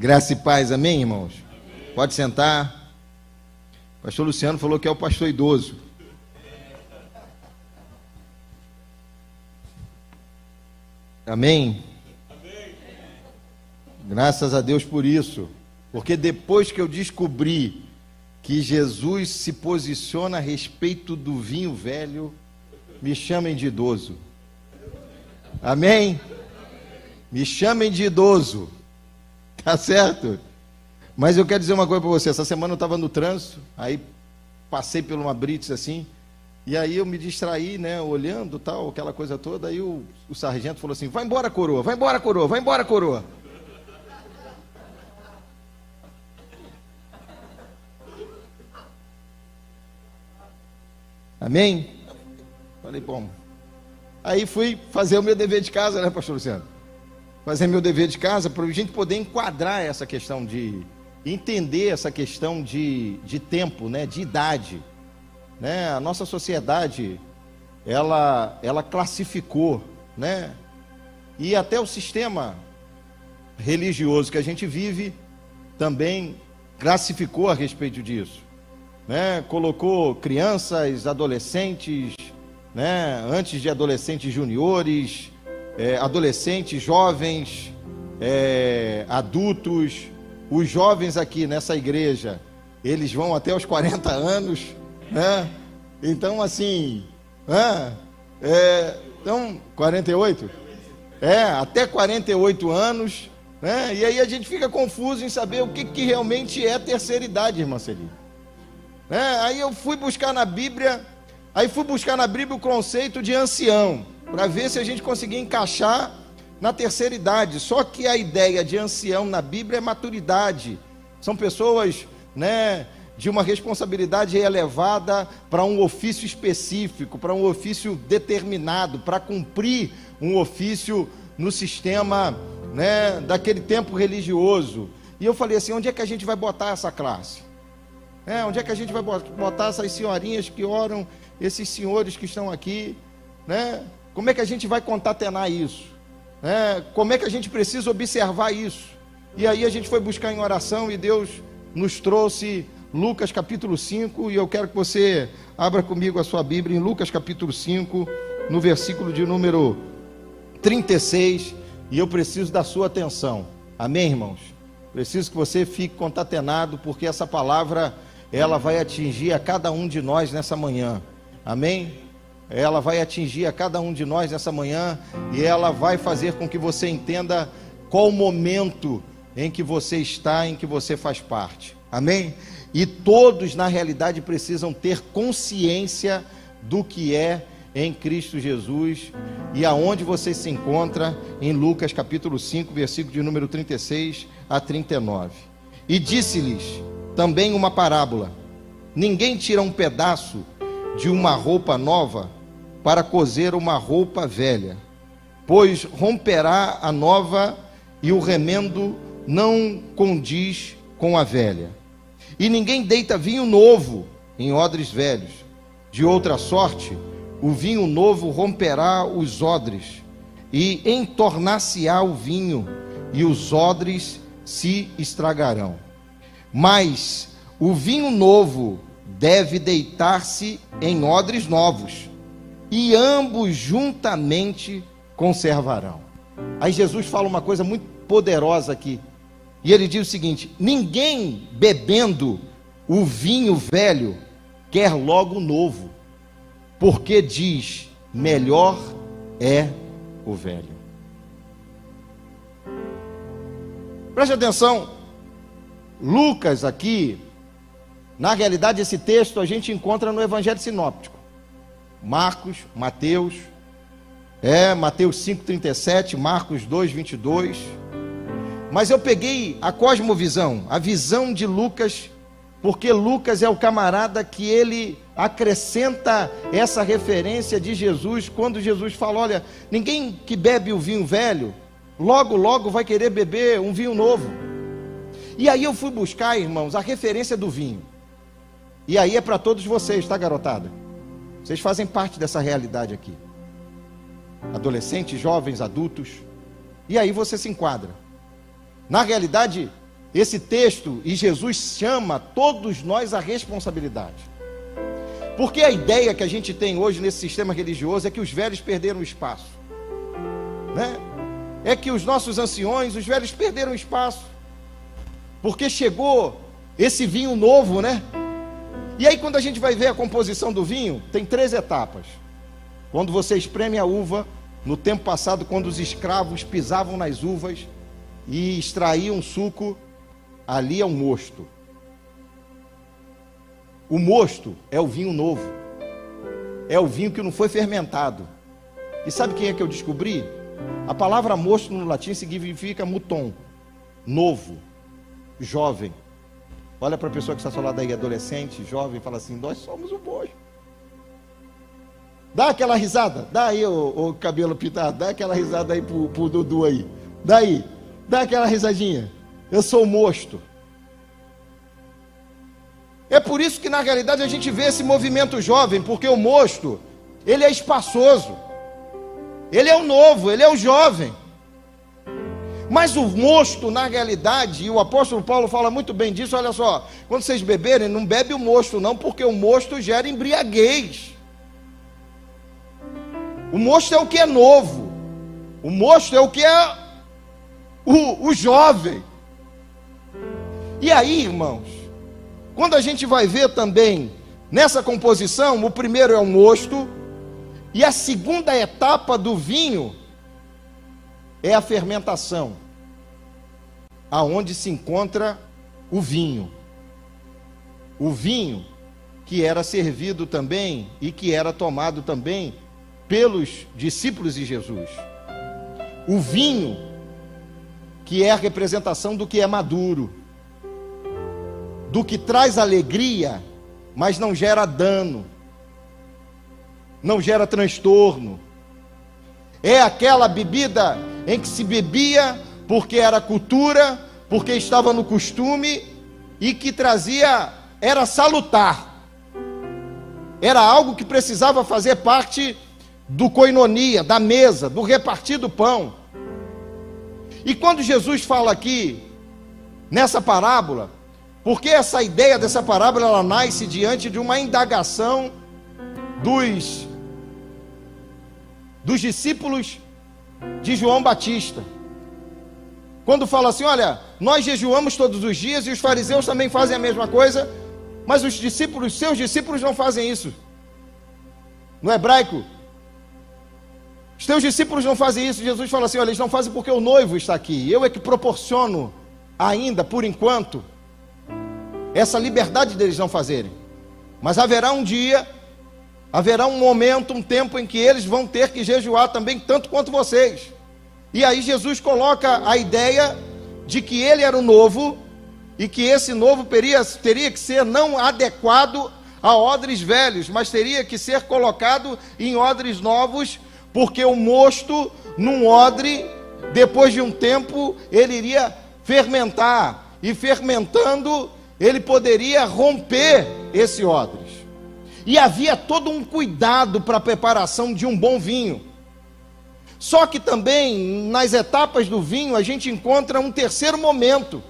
Graça e paz, amém, irmãos? Pode sentar. O pastor Luciano falou que é o pastor idoso. Amém? Graças a Deus por isso. Porque depois que eu descobri que Jesus se posiciona a respeito do vinho velho, me chamem de idoso. Amém? Me chamem de idoso. Tá certo? Mas eu quero dizer uma coisa para você. Essa semana eu estava no trânsito, aí passei por uma Brits assim, e aí eu me distraí, né, olhando tal, aquela coisa toda. Aí o, o sargento falou assim: vai embora, coroa, vai embora, coroa, vai embora, coroa. Amém? Falei, bom. Aí fui fazer o meu dever de casa, né, pastor Luciano? Fazer meu dever de casa para a gente poder enquadrar essa questão de entender essa questão de, de tempo, né, de idade. Né? A nossa sociedade, ela, ela classificou, né? E até o sistema religioso que a gente vive também classificou a respeito disso né, colocou crianças, adolescentes, né, antes de adolescentes juniores, é, adolescentes, jovens, é, adultos. Os jovens aqui nessa igreja, eles vão até os 40 anos, né? Então, assim, é, então, 48? É, até 48 anos, né? E aí a gente fica confuso em saber o que, que realmente é terceira idade, irmã Celina. É, aí eu fui buscar na Bíblia, aí fui buscar na Bíblia o conceito de ancião, para ver se a gente conseguia encaixar na terceira idade. Só que a ideia de ancião na Bíblia é maturidade. São pessoas, né, de uma responsabilidade elevada para um ofício específico, para um ofício determinado, para cumprir um ofício no sistema, né, daquele tempo religioso. E eu falei assim, onde é que a gente vai botar essa classe? É, onde é que a gente vai botar essas senhorinhas que oram, esses senhores que estão aqui? Né? Como é que a gente vai contatenar isso? É, como é que a gente precisa observar isso? E aí a gente foi buscar em oração e Deus nos trouxe Lucas capítulo 5, e eu quero que você abra comigo a sua Bíblia em Lucas capítulo 5, no versículo de número 36, e eu preciso da sua atenção. Amém, irmãos? Preciso que você fique contatenado, porque essa palavra ela vai atingir a cada um de nós nessa manhã. Amém? Ela vai atingir a cada um de nós nessa manhã e ela vai fazer com que você entenda qual momento em que você está, em que você faz parte. Amém? E todos, na realidade, precisam ter consciência do que é em Cristo Jesus e aonde você se encontra em Lucas capítulo 5, versículo de número 36 a 39. E disse-lhes: também uma parábola. Ninguém tira um pedaço de uma roupa nova para coser uma roupa velha, pois romperá a nova e o remendo não condiz com a velha. E ninguém deita vinho novo em odres velhos. De outra sorte, o vinho novo romperá os odres, e entornar-se-á o vinho, e os odres se estragarão. Mas o vinho novo deve deitar-se em odres novos, e ambos juntamente conservarão. Aí Jesus fala uma coisa muito poderosa aqui. E ele diz o seguinte: ninguém bebendo o vinho velho quer logo o novo, porque diz: melhor é o velho. Preste atenção, Lucas aqui, na realidade, esse texto a gente encontra no Evangelho Sinóptico. Marcos, Mateus, é, Mateus 5,37, Marcos 2, 22. Mas eu peguei a cosmovisão, a visão de Lucas, porque Lucas é o camarada que ele acrescenta essa referência de Jesus, quando Jesus fala: olha, ninguém que bebe o vinho velho, logo, logo vai querer beber um vinho novo. E aí eu fui buscar, irmãos, a referência do vinho. E aí é para todos vocês, tá, garotada? Vocês fazem parte dessa realidade aqui. Adolescentes, jovens, adultos. E aí você se enquadra. Na realidade, esse texto e Jesus chama todos nós à responsabilidade. Porque a ideia que a gente tem hoje nesse sistema religioso é que os velhos perderam espaço, né? É que os nossos anciões, os velhos perderam espaço, porque chegou esse vinho novo, né? E aí, quando a gente vai ver a composição do vinho, tem três etapas. Quando você espreme a uva, no tempo passado, quando os escravos pisavam nas uvas e extraíam suco, ali é um mosto. O mosto é o vinho novo. É o vinho que não foi fermentado. E sabe quem é que eu descobri? A palavra mosto no latim significa muton, novo, jovem. Olha para a pessoa que está ao lado aí, adolescente, jovem, fala assim: Nós somos o boi. Dá aquela risada, dá aí o, o cabelo pintado, dá aquela risada aí pro, pro Dudu aí. Dá aí, dá aquela risadinha. Eu sou o mosto. É por isso que na realidade a gente vê esse movimento jovem, porque o mosto, ele é espaçoso. Ele é o novo, ele é o jovem. Mas o mosto, na realidade, e o apóstolo Paulo fala muito bem disso, olha só, quando vocês beberem, não bebe o mosto, não, porque o mosto gera embriaguez. O mosto é o que é novo, o mosto é o que é o, o jovem. E aí, irmãos, quando a gente vai ver também nessa composição, o primeiro é o mosto, e a segunda etapa do vinho é a fermentação, aonde se encontra o vinho. O vinho que era servido também e que era tomado também pelos discípulos de Jesus. O vinho que é a representação do que é maduro, do que traz alegria, mas não gera dano, não gera transtorno. É aquela bebida em que se bebia porque era cultura, porque estava no costume e que trazia, era salutar. Era algo que precisava fazer parte do coinonia, da mesa, do repartir do pão. E quando Jesus fala aqui, nessa parábola, porque essa ideia dessa parábola ela nasce diante de uma indagação dos dos discípulos de João Batista. Quando fala assim, olha, nós jejuamos todos os dias e os fariseus também fazem a mesma coisa, mas os discípulos, seus discípulos não fazem isso. No hebraico, os teus discípulos não fazem isso. Jesus fala assim: olha, eles não fazem porque o noivo está aqui. Eu é que proporciono ainda, por enquanto, essa liberdade deles não fazerem. Mas haverá um dia Haverá um momento, um tempo em que eles vão ter que jejuar também, tanto quanto vocês. E aí Jesus coloca a ideia de que ele era o novo e que esse novo teria, teria que ser não adequado a odres velhos, mas teria que ser colocado em odres novos, porque o mosto num odre, depois de um tempo, ele iria fermentar, e fermentando, ele poderia romper esse odre. E havia todo um cuidado para a preparação de um bom vinho. Só que também nas etapas do vinho a gente encontra um terceiro momento,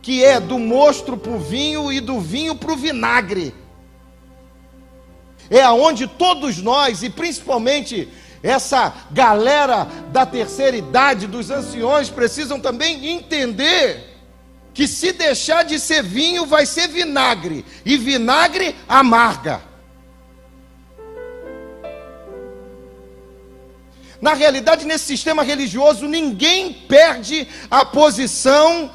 que é do mosto para o vinho e do vinho para o vinagre. É aonde todos nós, e principalmente essa galera da terceira idade, dos anciões, precisam também entender que se deixar de ser vinho, vai ser vinagre, e vinagre amarga. Na realidade, nesse sistema religioso, ninguém perde a posição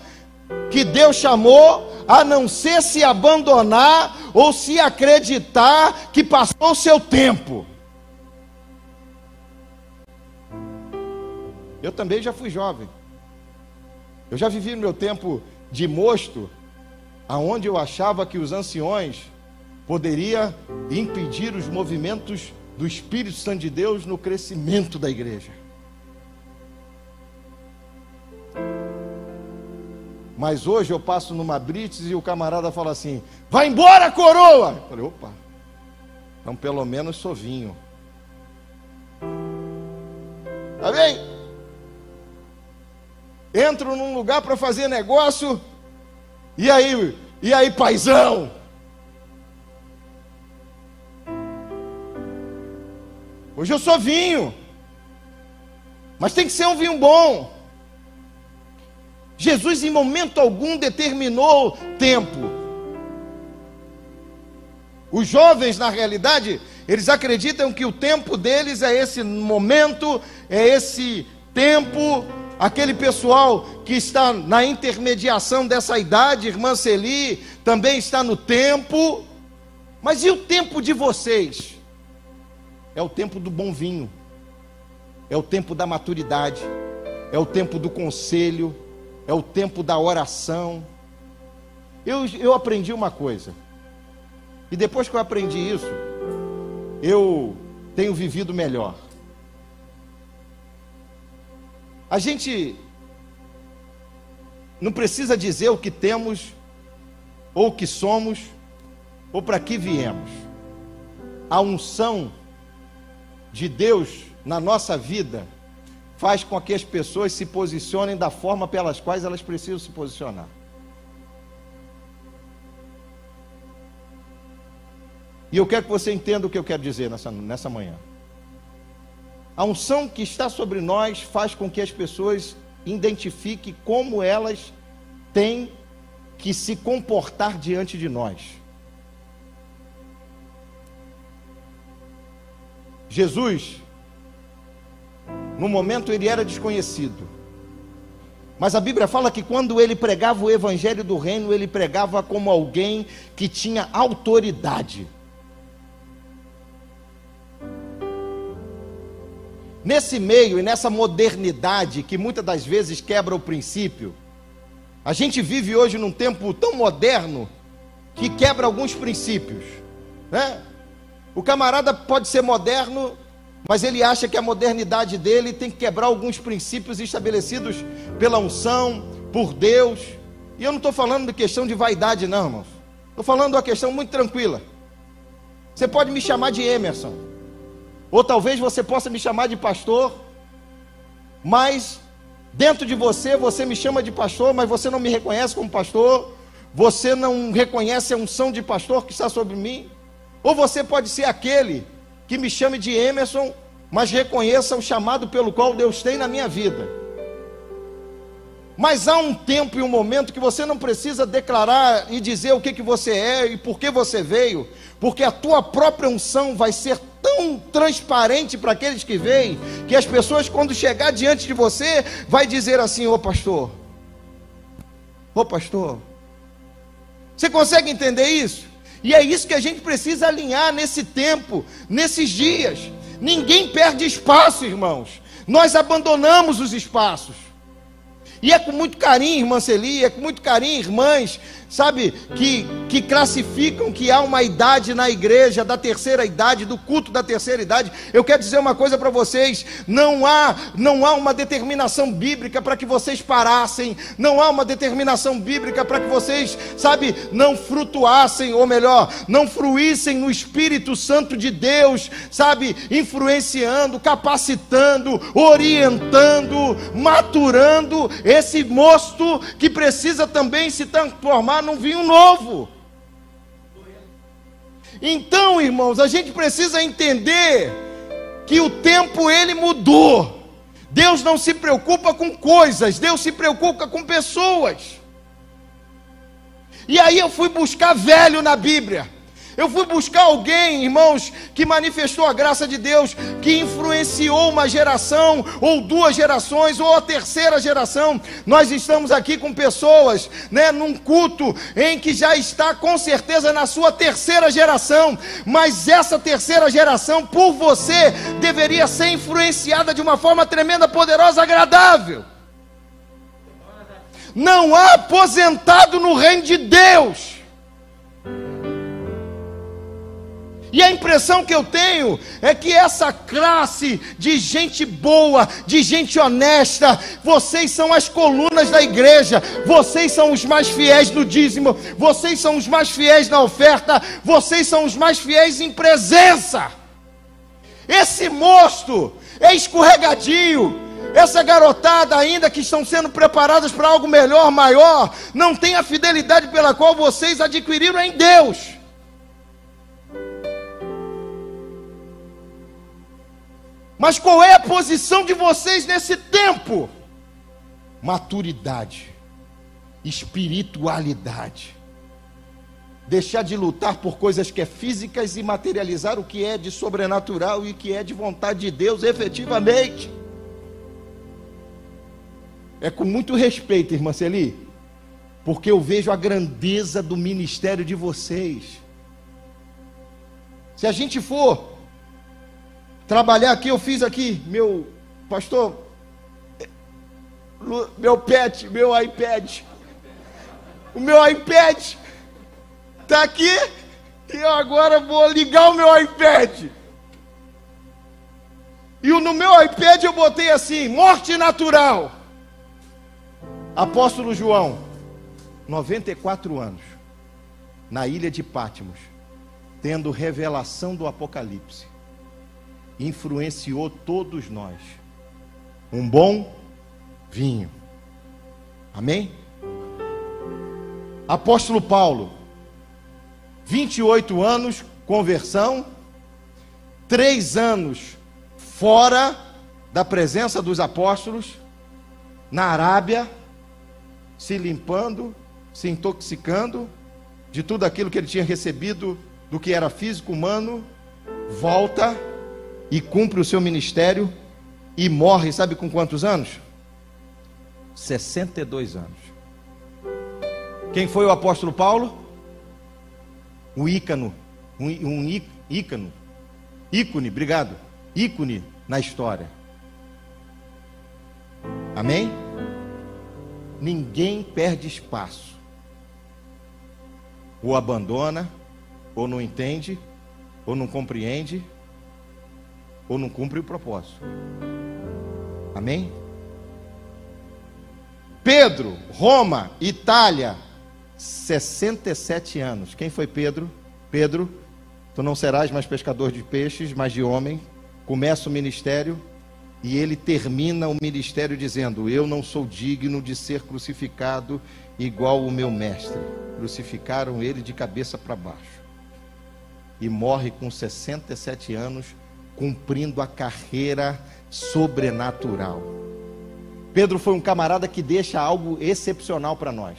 que Deus chamou, a não ser se abandonar ou se acreditar que passou o seu tempo. Eu também já fui jovem. Eu já vivi meu tempo de mosto, aonde eu achava que os anciões poderia impedir os movimentos do Espírito Santo de Deus no crescimento da igreja. Mas hoje eu passo numa Brits e o camarada fala assim: vai embora, coroa! Eu falei, opa, então pelo menos sou vinho. Tá bem? Entro num lugar para fazer negócio, e aí, e aí, paizão? Hoje eu sou vinho, mas tem que ser um vinho bom. Jesus, em momento algum, determinou tempo. Os jovens, na realidade, eles acreditam que o tempo deles é esse momento, é esse tempo. Aquele pessoal que está na intermediação dessa idade, irmã Celi, também está no tempo. Mas e o tempo de vocês? É o tempo do bom vinho, é o tempo da maturidade, é o tempo do conselho, é o tempo da oração. Eu, eu aprendi uma coisa, e depois que eu aprendi isso, eu tenho vivido melhor. A gente não precisa dizer o que temos, ou o que somos, ou para que viemos. A unção de Deus na nossa vida faz com que as pessoas se posicionem da forma pelas quais elas precisam se posicionar. E eu quero que você entenda o que eu quero dizer nessa, nessa manhã. A unção que está sobre nós faz com que as pessoas identifiquem como elas têm que se comportar diante de nós. Jesus no momento ele era desconhecido. Mas a Bíblia fala que quando ele pregava o evangelho do reino, ele pregava como alguém que tinha autoridade. Nesse meio e nessa modernidade que muitas das vezes quebra o princípio, a gente vive hoje num tempo tão moderno que quebra alguns princípios, né? O camarada pode ser moderno mas ele acha que a modernidade dele tem que quebrar alguns princípios estabelecidos pela unção, por Deus. E eu não estou falando de questão de vaidade, não, irmãos. Estou falando de uma questão muito tranquila. Você pode me chamar de Emerson, ou talvez você possa me chamar de pastor, mas dentro de você, você me chama de pastor, mas você não me reconhece como pastor, você não reconhece a unção de pastor que está sobre mim, ou você pode ser aquele que me chame de Emerson, mas reconheça o chamado pelo qual Deus tem na minha vida. Mas há um tempo e um momento que você não precisa declarar e dizer o que, que você é e por que você veio, porque a tua própria unção vai ser tão transparente para aqueles que veem, que as pessoas, quando chegar diante de você, vai dizer assim: Ô pastor, ô pastor, você consegue entender isso? E é isso que a gente precisa alinhar nesse tempo, nesses dias. Ninguém perde espaço, irmãos. Nós abandonamos os espaços. E é com muito carinho, irmã Celi, é com muito carinho, irmãs, sabe, que, que classificam que há uma idade na igreja da terceira idade, do culto da terceira idade. Eu quero dizer uma coisa para vocês: não há, não há uma determinação bíblica para que vocês parassem, não há uma determinação bíblica para que vocês, sabe, não frutuassem, ou melhor, não fruíssem no Espírito Santo de Deus, sabe, influenciando, capacitando, orientando, maturando esse mosto que precisa também se transformar transformar num vinho novo. Então, irmãos, a gente precisa entender que o tempo ele mudou. Deus não se preocupa com coisas, Deus se preocupa com pessoas. E aí eu fui buscar velho na Bíblia. Eu fui buscar alguém, irmãos, que manifestou a graça de Deus, que influenciou uma geração, ou duas gerações, ou a terceira geração. Nós estamos aqui com pessoas, né, num culto em que já está com certeza na sua terceira geração, mas essa terceira geração, por você, deveria ser influenciada de uma forma tremenda, poderosa, agradável. Não há aposentado no reino de Deus. E a impressão que eu tenho é que essa classe de gente boa, de gente honesta, vocês são as colunas da igreja, vocês são os mais fiéis no dízimo, vocês são os mais fiéis na oferta, vocês são os mais fiéis em presença. Esse mosto é escorregadio, Essa garotada, ainda que estão sendo preparadas para algo melhor, maior, não tem a fidelidade pela qual vocês adquiriram em Deus. Mas qual é a posição de vocês nesse tempo? Maturidade, espiritualidade. Deixar de lutar por coisas que é físicas e materializar o que é de sobrenatural e que é de vontade de Deus efetivamente. É com muito respeito, irmã Celi, porque eu vejo a grandeza do ministério de vocês. Se a gente for trabalhar aqui, eu fiz aqui, meu pastor, meu pet, meu iPad. O meu iPad está aqui e eu agora vou ligar o meu iPad. E no meu iPad eu botei assim: morte natural. Apóstolo João, 94 anos, na ilha de Pátimos, tendo revelação do Apocalipse influenciou todos nós. Um bom vinho. Amém? Apóstolo Paulo, 28 anos, conversão, três anos fora da presença dos apóstolos, na Arábia, se limpando, se intoxicando de tudo aquilo que ele tinha recebido do que era físico humano, volta e cumpre o seu ministério e morre, sabe com quantos anos? 62 anos. Quem foi o apóstolo Paulo? O ícano, um, um ícano, ícone, obrigado, ícone na história. Amém? Ninguém perde espaço. Ou abandona, ou não entende, ou não compreende, ou não cumpre o propósito. Amém? Pedro, Roma, Itália, 67 anos. Quem foi Pedro? Pedro, tu não serás mais pescador de peixes, mas de homem. Começa o ministério e ele termina o ministério dizendo: Eu não sou digno de ser crucificado igual o meu mestre. Crucificaram ele de cabeça para baixo. E morre com 67 anos cumprindo a carreira sobrenatural. Pedro foi um camarada que deixa algo excepcional para nós.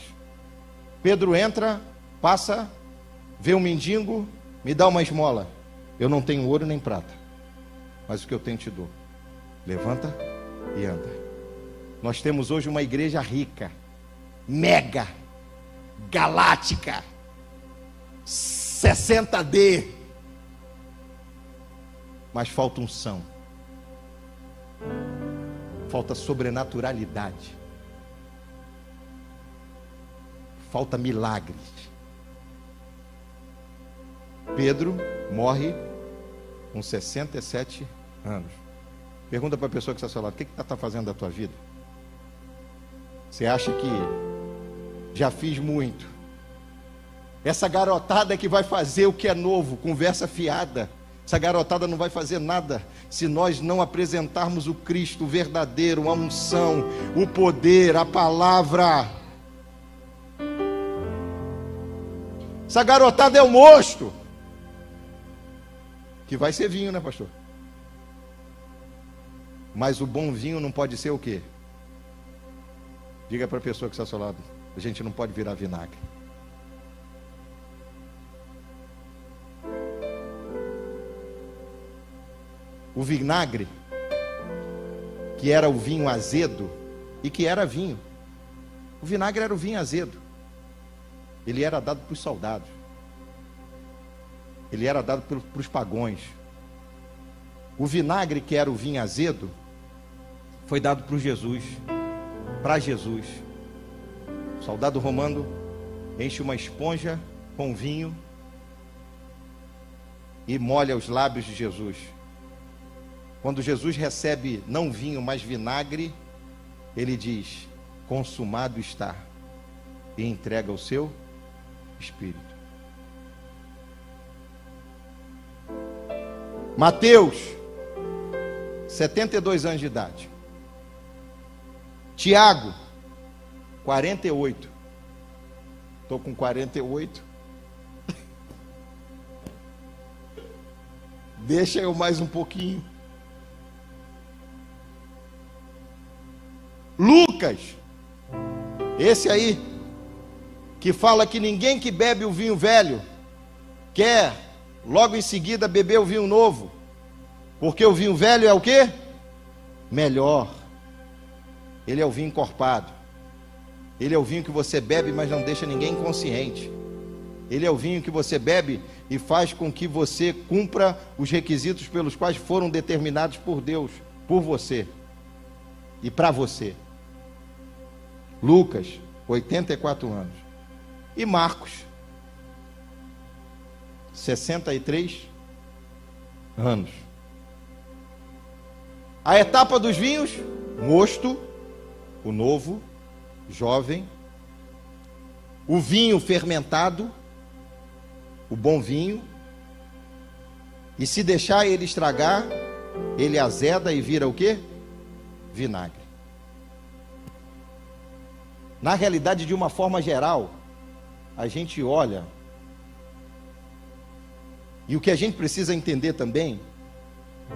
Pedro entra, passa, vê um mendigo, me dá uma esmola. Eu não tenho ouro nem prata, mas o que eu tenho te dou. Levanta e anda. Nós temos hoje uma igreja rica, mega, galáctica, 60D, mas falta unção, falta sobrenaturalidade, falta milagres. Pedro morre com 67 anos. Pergunta para a pessoa que está ao seu lado: o que está fazendo da tua vida? Você acha que já fiz muito? Essa garotada que vai fazer o que é novo, conversa fiada. Essa garotada não vai fazer nada se nós não apresentarmos o Cristo verdadeiro, a unção, o poder, a palavra. Essa garotada é o mosto. Que vai ser vinho, né, pastor? Mas o bom vinho não pode ser o quê? Diga para a pessoa que está ao seu lado: a gente não pode virar vinagre. O vinagre, que era o vinho azedo e que era vinho. O vinagre era o vinho azedo. Ele era dado para os soldados. Ele era dado para os pagões. O vinagre, que era o vinho azedo, foi dado para Jesus, para Jesus. O soldado romano enche uma esponja com vinho e molha os lábios de Jesus. Quando Jesus recebe não vinho, mas vinagre, ele diz: Consumado está, e entrega o seu espírito. Mateus, 72 anos de idade. Tiago, 48. Estou com 48. Deixa eu mais um pouquinho. Lucas, esse aí, que fala que ninguém que bebe o vinho velho quer logo em seguida beber o vinho novo, porque o vinho velho é o que? Melhor. Ele é o vinho encorpado. Ele é o vinho que você bebe, mas não deixa ninguém inconsciente. Ele é o vinho que você bebe e faz com que você cumpra os requisitos pelos quais foram determinados por Deus, por você e para você. Lucas, 84 anos. E Marcos, 63 anos. A etapa dos vinhos, mosto, o novo, jovem, o vinho fermentado, o bom vinho, e se deixar ele estragar, ele azeda e vira o que? Vinagre. Na realidade, de uma forma geral, a gente olha, e o que a gente precisa entender também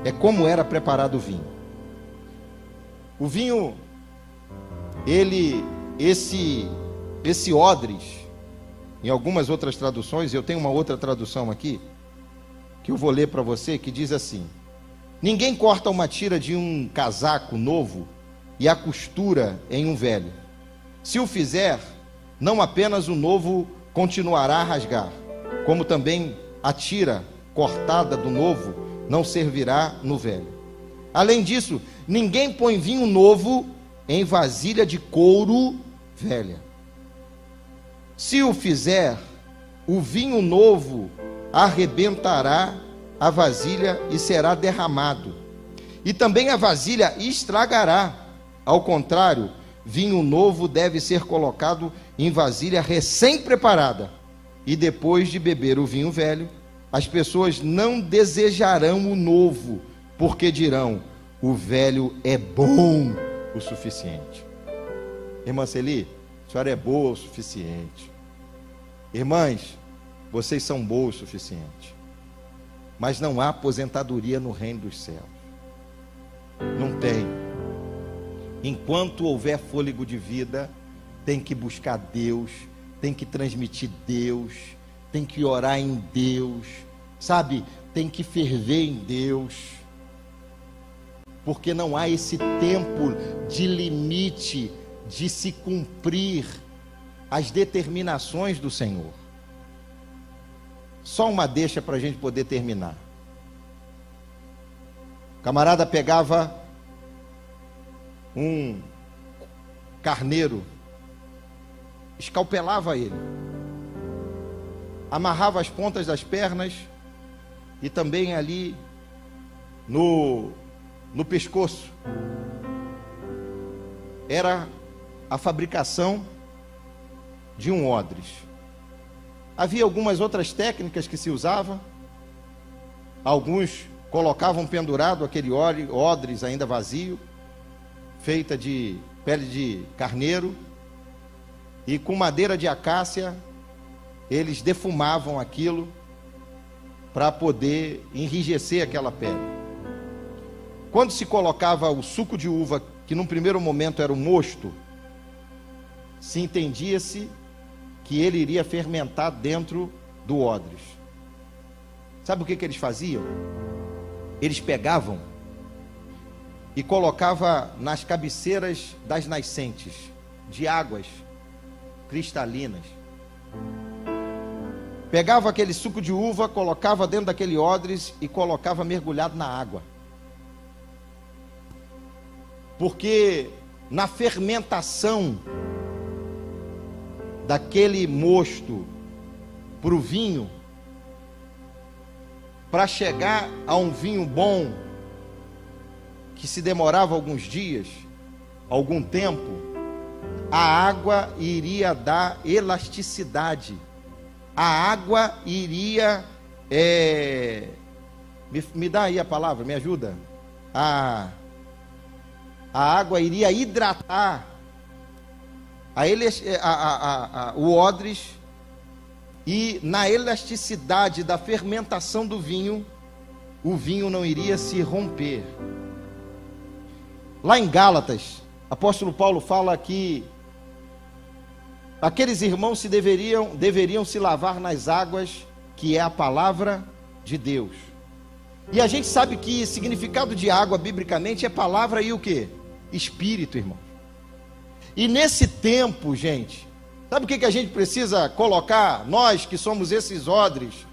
é como era preparado o vinho. O vinho, ele esse esse odres, em algumas outras traduções, eu tenho uma outra tradução aqui que eu vou ler para você que diz assim: Ninguém corta uma tira de um casaco novo e a costura em um velho. Se o fizer, não apenas o novo continuará a rasgar, como também a tira cortada do novo não servirá no velho. Além disso, ninguém põe vinho novo em vasilha de couro velha. Se o fizer, o vinho novo arrebentará a vasilha e será derramado. E também a vasilha estragará. Ao contrário, vinho novo deve ser colocado em vasilha recém-preparada. E depois de beber o vinho velho, as pessoas não desejarão o novo, porque dirão: o velho é bom o suficiente. Irmã Celi, a senhora é boa o suficiente. Irmãs, vocês são boas o suficiente. Mas não há aposentadoria no reino dos céus. Não tem. Enquanto houver fôlego de vida, tem que buscar Deus, tem que transmitir Deus, tem que orar em Deus, sabe? Tem que ferver em Deus porque não há esse tempo de limite de se cumprir as determinações do Senhor. Só uma deixa para a gente poder terminar. O camarada pegava um carneiro, escalpelava ele, amarrava as pontas das pernas e também ali no no pescoço. Era a fabricação de um odres. Havia algumas outras técnicas que se usavam. Alguns colocavam pendurado aquele odres ainda vazio, feita de pele de carneiro, e com madeira de acácia eles defumavam aquilo para poder enrijecer aquela pele. Quando se colocava o suco de uva, que num primeiro momento era o mosto, se entendia-se que ele iria fermentar dentro do odres. Sabe o que, que eles faziam? Eles pegavam e colocava nas cabeceiras das nascentes de águas cristalinas. Pegava aquele suco de uva, colocava dentro daquele odres e colocava mergulhado na água. Porque na fermentação daquele mosto para o vinho, para chegar a um vinho bom, que se demorava alguns dias, algum tempo, a água iria dar elasticidade, a água iria. É... Me, me dá aí a palavra, me ajuda. A a água iria hidratar a, a, a, o odres e na elasticidade da fermentação do vinho, o vinho não iria se romper. Lá em Gálatas, apóstolo Paulo fala que aqueles irmãos se deveriam, deveriam se lavar nas águas, que é a palavra de Deus. E a gente sabe que significado de água biblicamente é palavra e o que? Espírito, irmão. E nesse tempo, gente, sabe o que, que a gente precisa colocar? Nós que somos esses odres,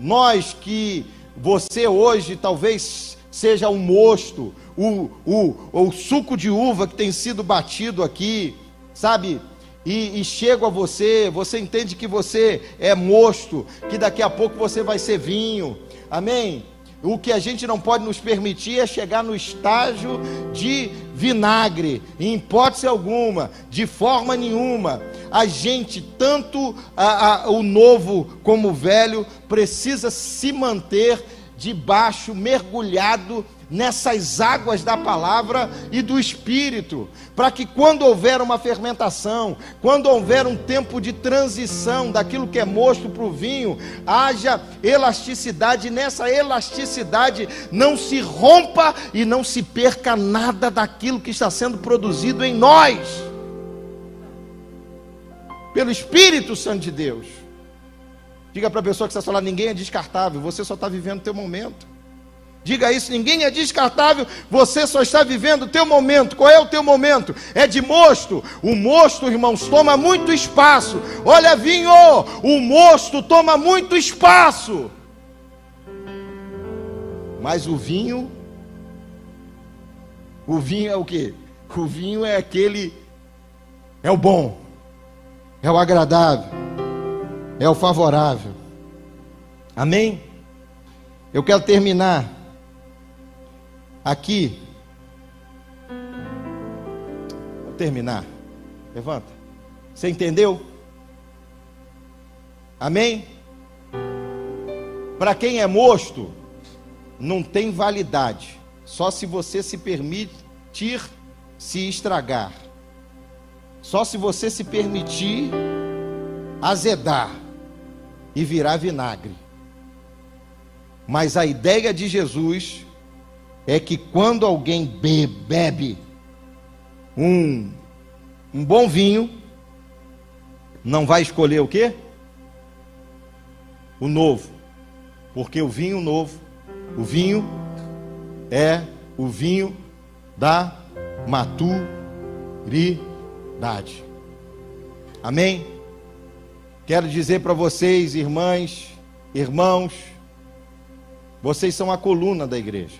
nós que você hoje talvez seja um mosto, o, o, o suco de uva que tem sido batido aqui, sabe? E, e chego a você, você entende que você é mosto, que daqui a pouco você vai ser vinho, amém? O que a gente não pode nos permitir é chegar no estágio de vinagre, em hipótese alguma, de forma nenhuma. A gente, tanto a, a, o novo como o velho, precisa se manter debaixo, mergulhado nessas águas da palavra e do espírito, para que quando houver uma fermentação, quando houver um tempo de transição daquilo que é mosto para o vinho, haja elasticidade, e nessa elasticidade não se rompa e não se perca nada daquilo que está sendo produzido em nós. Pelo Espírito Santo de Deus. Diga para a pessoa que está falando, ninguém é descartável, você só está vivendo o teu momento. Diga isso, ninguém é descartável, você só está vivendo o teu momento. Qual é o teu momento? É de mosto. O mosto, irmãos, toma muito espaço. Olha, vinho, o mosto toma muito espaço. Mas o vinho, o vinho é o que? O vinho é aquele, é o bom, é o agradável é o favorável. Amém? Eu quero terminar aqui. Vou terminar. Levanta. Você entendeu? Amém? Para quem é mosto, não tem validade. Só se você se permitir se estragar. Só se você se permitir azedar e virar vinagre. Mas a ideia de Jesus é que quando alguém bebe um, um bom vinho, não vai escolher o quê? O novo. Porque o vinho novo, o vinho é o vinho da maturidade. Amém? Quero dizer para vocês, irmãs, irmãos, vocês são a coluna da igreja.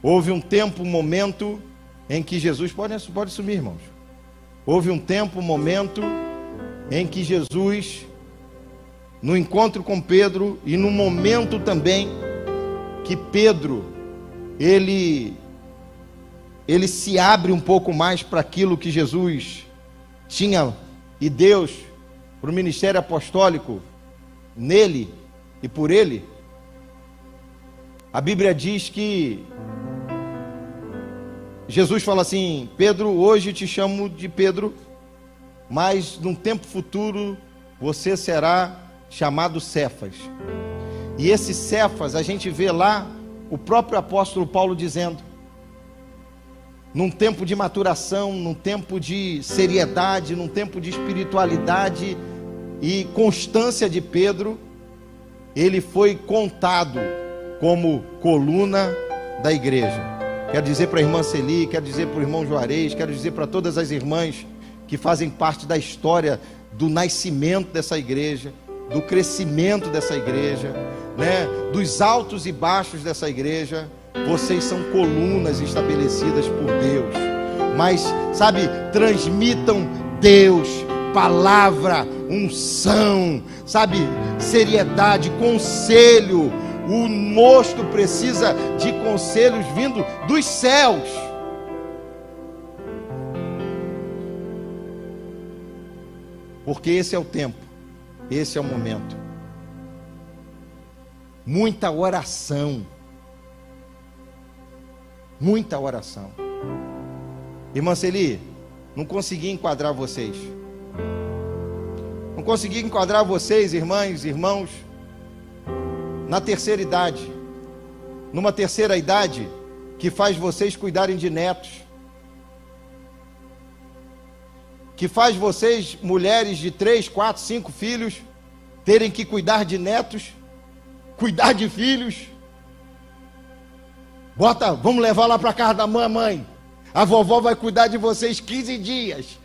Houve um tempo, um momento em que Jesus pode, pode sumir, irmãos. Houve um tempo, um momento em que Jesus, no encontro com Pedro e no momento também que Pedro ele ele se abre um pouco mais para aquilo que Jesus tinha e Deus para o ministério apostólico nele e por ele, a Bíblia diz que Jesus fala assim: Pedro, hoje te chamo de Pedro, mas num tempo futuro você será chamado Cefas. E esse Cefas, a gente vê lá o próprio apóstolo Paulo dizendo: num tempo de maturação, num tempo de seriedade, num tempo de espiritualidade, e constância de Pedro, ele foi contado como coluna da igreja. Quero dizer para a irmã Celi, quero dizer para o irmão Juarez, quero dizer para todas as irmãs que fazem parte da história do nascimento dessa igreja, do crescimento dessa igreja, né, dos altos e baixos dessa igreja. Vocês são colunas estabelecidas por Deus. Mas, sabe, transmitam Deus, palavra, unção, sabe, seriedade, conselho. O mosto precisa de conselhos vindo dos céus. Porque esse é o tempo, esse é o momento. Muita oração. Muita oração. Irmã Celi, Não consegui enquadrar vocês. Não consegui enquadrar vocês, irmãs, irmãos, na terceira idade. Numa terceira idade que faz vocês cuidarem de netos. Que faz vocês, mulheres de três, quatro, cinco filhos, terem que cuidar de netos, cuidar de filhos. Bota, vamos levar lá para casa da mamãe. A vovó vai cuidar de vocês 15 dias.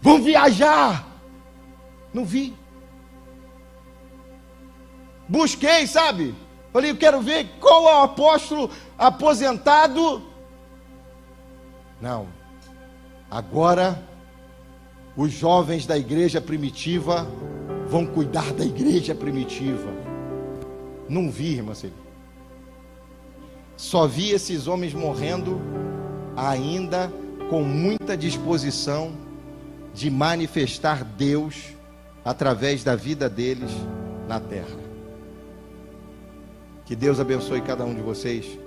Vão viajar. Não vi. Busquei, sabe? Falei, eu quero ver qual é o apóstolo aposentado. Não. Agora, os jovens da igreja primitiva vão cuidar da igreja primitiva. Não vi, irmã Celia. Só vi esses homens morrendo ainda com muita disposição de manifestar Deus através da vida deles na terra. Que Deus abençoe cada um de vocês,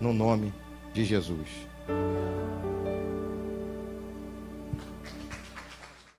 no nome de Jesus.